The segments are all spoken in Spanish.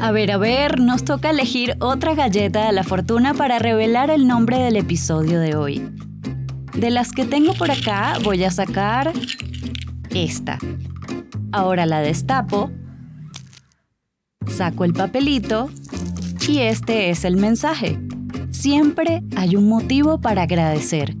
A ver, a ver, nos toca elegir otra galleta de la fortuna para revelar el nombre del episodio de hoy. De las que tengo por acá voy a sacar esta. Ahora la destapo, saco el papelito y este es el mensaje. Siempre hay un motivo para agradecer.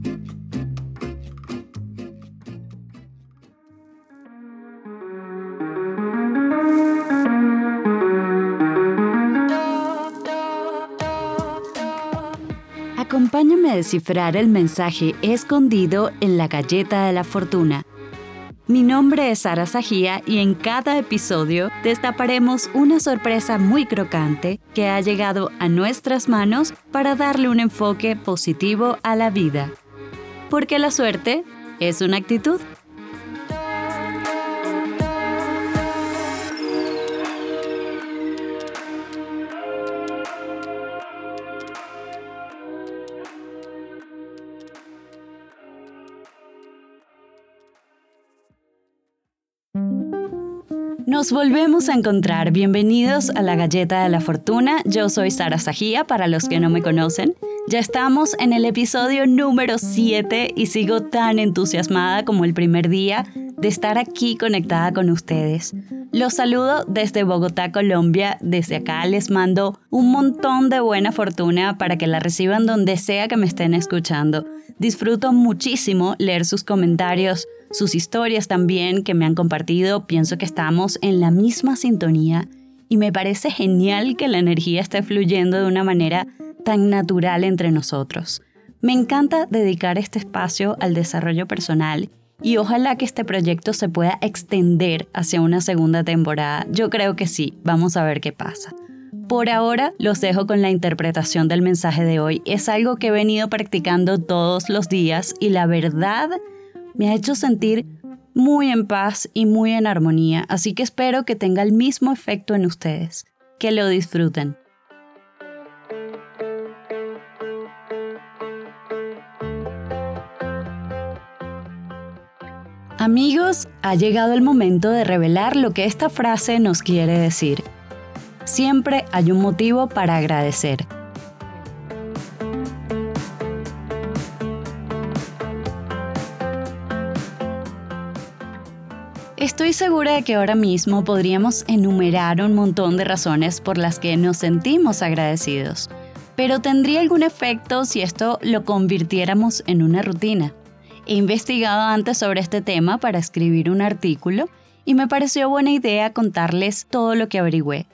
Acompáñame a descifrar el mensaje escondido en la galleta de la fortuna. Mi nombre es Sara Sajía y en cada episodio destaparemos una sorpresa muy crocante que ha llegado a nuestras manos para darle un enfoque positivo a la vida. Porque la suerte es una actitud. Nos volvemos a encontrar. Bienvenidos a la Galleta de la Fortuna. Yo soy Sara Sajía, para los que no me conocen. Ya estamos en el episodio número 7 y sigo tan entusiasmada como el primer día de estar aquí conectada con ustedes. Los saludo desde Bogotá, Colombia. Desde acá les mando un montón de buena fortuna para que la reciban donde sea que me estén escuchando. Disfruto muchísimo leer sus comentarios sus historias también que me han compartido, pienso que estamos en la misma sintonía y me parece genial que la energía esté fluyendo de una manera tan natural entre nosotros. Me encanta dedicar este espacio al desarrollo personal y ojalá que este proyecto se pueda extender hacia una segunda temporada. Yo creo que sí, vamos a ver qué pasa. Por ahora los dejo con la interpretación del mensaje de hoy. Es algo que he venido practicando todos los días y la verdad me ha hecho sentir muy en paz y muy en armonía, así que espero que tenga el mismo efecto en ustedes. Que lo disfruten. Amigos, ha llegado el momento de revelar lo que esta frase nos quiere decir. Siempre hay un motivo para agradecer. Estoy segura de que ahora mismo podríamos enumerar un montón de razones por las que nos sentimos agradecidos, pero ¿tendría algún efecto si esto lo convirtiéramos en una rutina? He investigado antes sobre este tema para escribir un artículo y me pareció buena idea contarles todo lo que averigüé.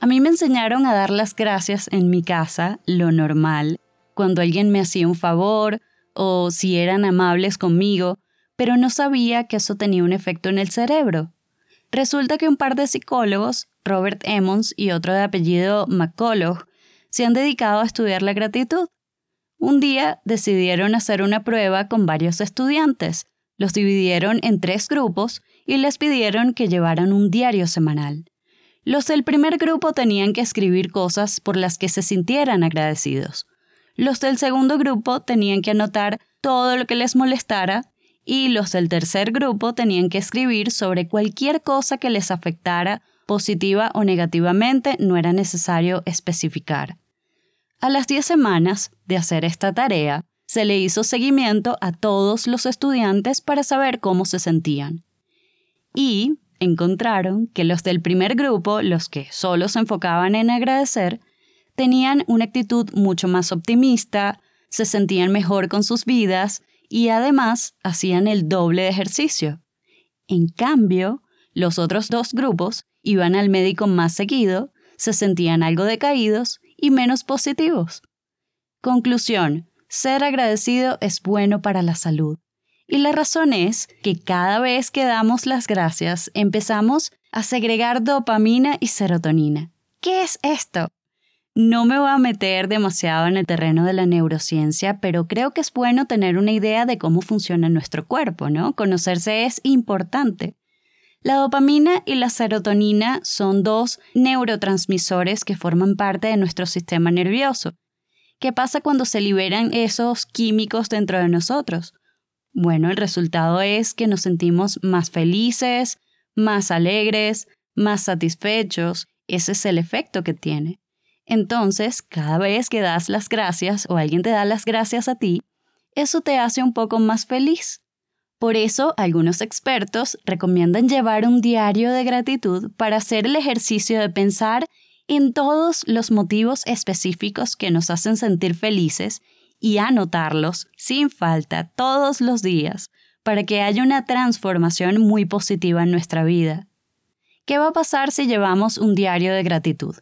A mí me enseñaron a dar las gracias en mi casa, lo normal, cuando alguien me hacía un favor o si eran amables conmigo, pero no sabía que eso tenía un efecto en el cerebro. Resulta que un par de psicólogos, Robert Emmons y otro de apellido McCullough, se han dedicado a estudiar la gratitud. Un día decidieron hacer una prueba con varios estudiantes, los dividieron en tres grupos y les pidieron que llevaran un diario semanal. Los del primer grupo tenían que escribir cosas por las que se sintieran agradecidos. Los del segundo grupo tenían que anotar todo lo que les molestara y los del tercer grupo tenían que escribir sobre cualquier cosa que les afectara positiva o negativamente, no era necesario especificar. A las 10 semanas de hacer esta tarea, se le hizo seguimiento a todos los estudiantes para saber cómo se sentían. Y encontraron que los del primer grupo, los que solo se enfocaban en agradecer, tenían una actitud mucho más optimista, se sentían mejor con sus vidas y además hacían el doble de ejercicio. En cambio, los otros dos grupos iban al médico más seguido, se sentían algo decaídos y menos positivos. Conclusión, ser agradecido es bueno para la salud. Y la razón es que cada vez que damos las gracias empezamos a segregar dopamina y serotonina. ¿Qué es esto? No me voy a meter demasiado en el terreno de la neurociencia, pero creo que es bueno tener una idea de cómo funciona nuestro cuerpo, ¿no? Conocerse es importante. La dopamina y la serotonina son dos neurotransmisores que forman parte de nuestro sistema nervioso. ¿Qué pasa cuando se liberan esos químicos dentro de nosotros? Bueno, el resultado es que nos sentimos más felices, más alegres, más satisfechos Ese es el efecto que tiene. Entonces, cada vez que das las gracias o alguien te da las gracias a ti, eso te hace un poco más feliz. Por eso, algunos expertos recomiendan llevar un diario de gratitud para hacer el ejercicio de pensar en todos los motivos específicos que nos hacen sentir felices y anotarlos sin falta todos los días para que haya una transformación muy positiva en nuestra vida. ¿Qué va a pasar si llevamos un diario de gratitud?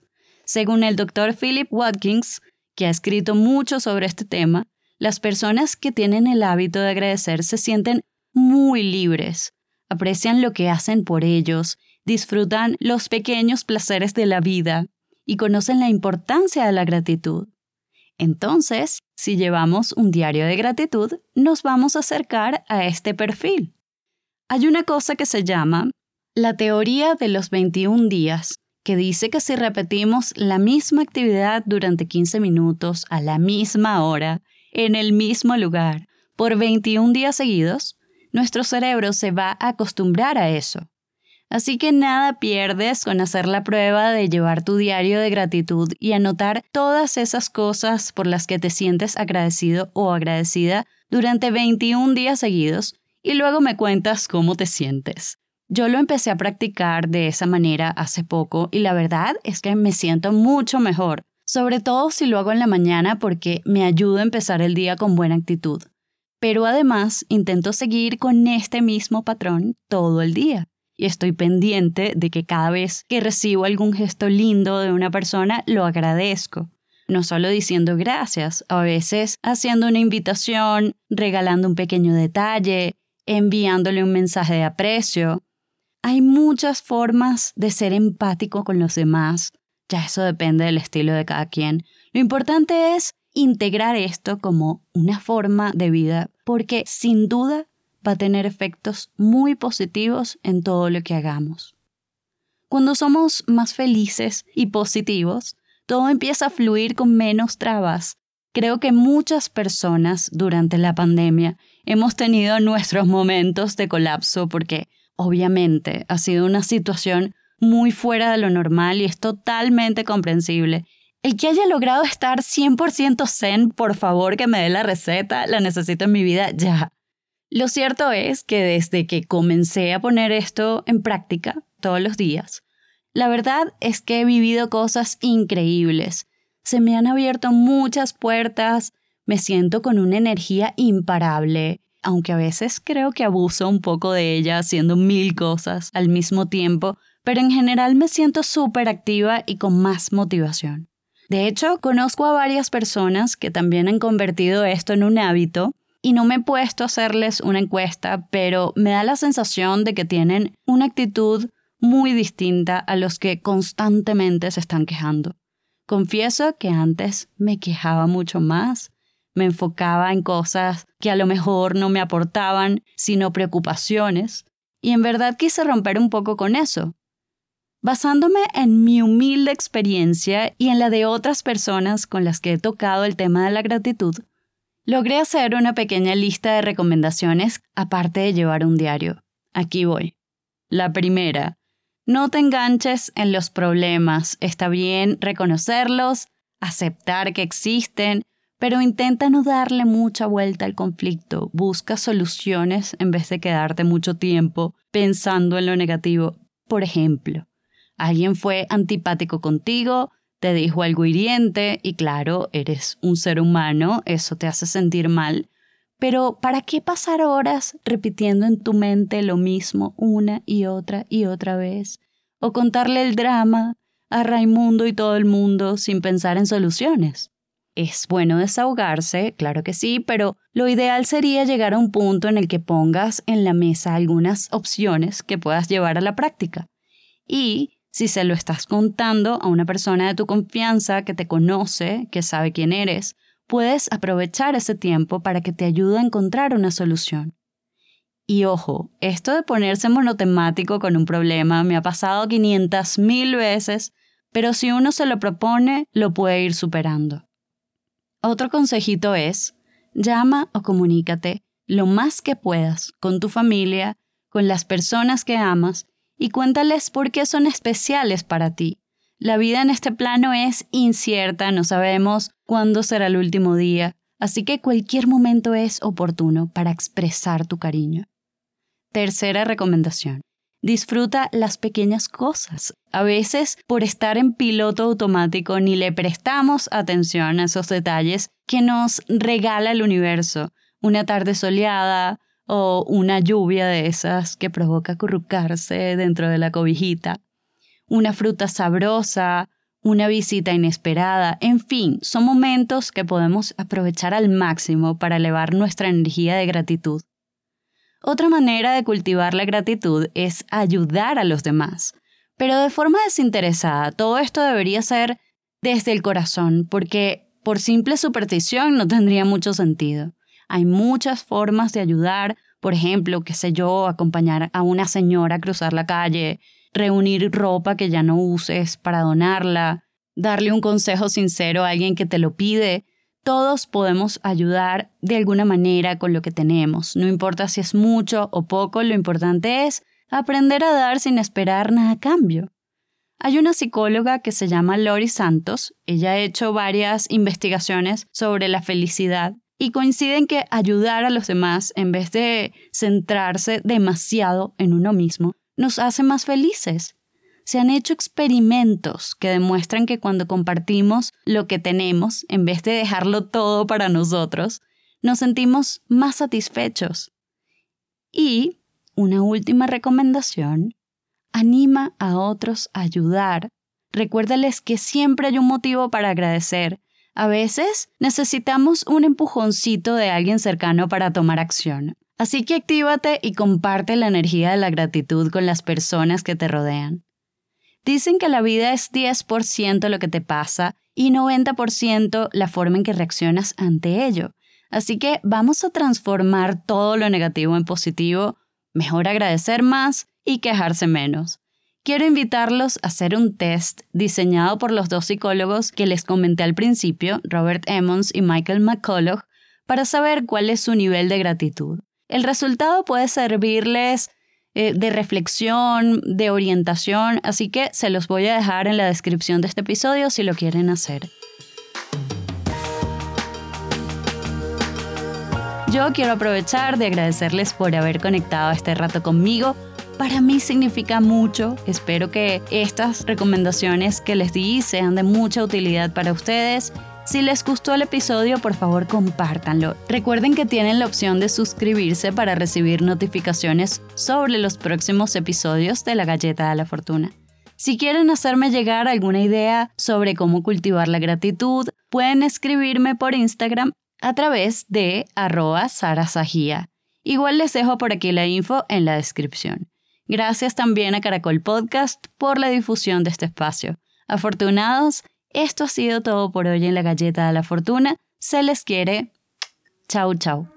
Según el doctor Philip Watkins, que ha escrito mucho sobre este tema, las personas que tienen el hábito de agradecer se sienten muy libres, aprecian lo que hacen por ellos, disfrutan los pequeños placeres de la vida y conocen la importancia de la gratitud. Entonces, si llevamos un diario de gratitud, nos vamos a acercar a este perfil. Hay una cosa que se llama la teoría de los 21 días, que dice que si repetimos la misma actividad durante 15 minutos a la misma hora, en el mismo lugar, por 21 días seguidos, nuestro cerebro se va a acostumbrar a eso. Así que nada pierdes con hacer la prueba de llevar tu diario de gratitud y anotar todas esas cosas por las que te sientes agradecido o agradecida durante 21 días seguidos y luego me cuentas cómo te sientes. Yo lo empecé a practicar de esa manera hace poco y la verdad es que me siento mucho mejor, sobre todo si lo hago en la mañana porque me ayuda a empezar el día con buena actitud. Pero además intento seguir con este mismo patrón todo el día y estoy pendiente de que cada vez que recibo algún gesto lindo de una persona lo agradezco. No solo diciendo gracias, a veces haciendo una invitación, regalando un pequeño detalle, enviándole un mensaje de aprecio, hay muchas formas de ser empático con los demás. Ya eso depende del estilo de cada quien. Lo importante es integrar esto como una forma de vida porque sin duda va a tener efectos muy positivos en todo lo que hagamos. Cuando somos más felices y positivos, todo empieza a fluir con menos trabas. Creo que muchas personas durante la pandemia hemos tenido nuestros momentos de colapso porque Obviamente, ha sido una situación muy fuera de lo normal y es totalmente comprensible. El que haya logrado estar 100% zen, por favor que me dé la receta, la necesito en mi vida ya. Lo cierto es que desde que comencé a poner esto en práctica todos los días, la verdad es que he vivido cosas increíbles. Se me han abierto muchas puertas, me siento con una energía imparable, aunque a veces creo que abuso un poco de ella haciendo mil cosas al mismo tiempo, pero en general me siento súper activa y con más motivación. De hecho, conozco a varias personas que también han convertido esto en un hábito y no me he puesto a hacerles una encuesta, pero me da la sensación de que tienen una actitud muy distinta a los que constantemente se están quejando. Confieso que antes me quejaba mucho más me enfocaba en cosas que a lo mejor no me aportaban, sino preocupaciones, y en verdad quise romper un poco con eso. Basándome en mi humilde experiencia y en la de otras personas con las que he tocado el tema de la gratitud, logré hacer una pequeña lista de recomendaciones aparte de llevar un diario. Aquí voy. La primera, no te enganches en los problemas. Está bien reconocerlos, aceptar que existen, pero intenta no darle mucha vuelta al conflicto, busca soluciones en vez de quedarte mucho tiempo pensando en lo negativo. Por ejemplo, alguien fue antipático contigo, te dijo algo hiriente y claro, eres un ser humano, eso te hace sentir mal, pero ¿para qué pasar horas repitiendo en tu mente lo mismo una y otra y otra vez? O contarle el drama a Raimundo y todo el mundo sin pensar en soluciones. Es bueno desahogarse, claro que sí, pero lo ideal sería llegar a un punto en el que pongas en la mesa algunas opciones que puedas llevar a la práctica. Y si se lo estás contando a una persona de tu confianza que te conoce, que sabe quién eres, puedes aprovechar ese tiempo para que te ayude a encontrar una solución. Y ojo, esto de ponerse monotemático con un problema me ha pasado 500 mil veces, pero si uno se lo propone, lo puede ir superando. Otro consejito es, llama o comunícate lo más que puedas con tu familia, con las personas que amas y cuéntales por qué son especiales para ti. La vida en este plano es incierta, no sabemos cuándo será el último día, así que cualquier momento es oportuno para expresar tu cariño. Tercera recomendación. Disfruta las pequeñas cosas. A veces, por estar en piloto automático, ni le prestamos atención a esos detalles que nos regala el universo. Una tarde soleada o una lluvia de esas que provoca acurrucarse dentro de la cobijita. Una fruta sabrosa, una visita inesperada, en fin, son momentos que podemos aprovechar al máximo para elevar nuestra energía de gratitud. Otra manera de cultivar la gratitud es ayudar a los demás, pero de forma desinteresada. Todo esto debería ser desde el corazón, porque por simple superstición no tendría mucho sentido. Hay muchas formas de ayudar, por ejemplo, qué sé yo, acompañar a una señora a cruzar la calle, reunir ropa que ya no uses para donarla, darle un consejo sincero a alguien que te lo pide, todos podemos ayudar de alguna manera con lo que tenemos, no importa si es mucho o poco, lo importante es aprender a dar sin esperar nada a cambio. Hay una psicóloga que se llama Lori Santos, ella ha hecho varias investigaciones sobre la felicidad y coincide en que ayudar a los demás en vez de centrarse demasiado en uno mismo nos hace más felices. Se han hecho experimentos que demuestran que cuando compartimos lo que tenemos, en vez de dejarlo todo para nosotros, nos sentimos más satisfechos. Y, una última recomendación, anima a otros a ayudar. Recuérdales que siempre hay un motivo para agradecer. A veces necesitamos un empujoncito de alguien cercano para tomar acción. Así que actívate y comparte la energía de la gratitud con las personas que te rodean. Dicen que la vida es 10% lo que te pasa y 90% la forma en que reaccionas ante ello. Así que vamos a transformar todo lo negativo en positivo, mejor agradecer más y quejarse menos. Quiero invitarlos a hacer un test diseñado por los dos psicólogos que les comenté al principio, Robert Emmons y Michael McCullough, para saber cuál es su nivel de gratitud. El resultado puede servirles eh, de reflexión, de orientación, así que se los voy a dejar en la descripción de este episodio si lo quieren hacer. Yo quiero aprovechar de agradecerles por haber conectado este rato conmigo. Para mí significa mucho. Espero que estas recomendaciones que les di sean de mucha utilidad para ustedes si les gustó el episodio, por favor compártanlo. Recuerden que tienen la opción de suscribirse para recibir notificaciones sobre los próximos episodios de La Galleta de la Fortuna. Si quieren hacerme llegar alguna idea sobre cómo cultivar la gratitud, pueden escribirme por Instagram a través de arroba sarasajía. Igual les dejo por aquí la info en la descripción. Gracias también a Caracol Podcast por la difusión de este espacio. Afortunados esto ha sido todo por hoy en la galleta de la fortuna. Se les quiere. Chau, chau.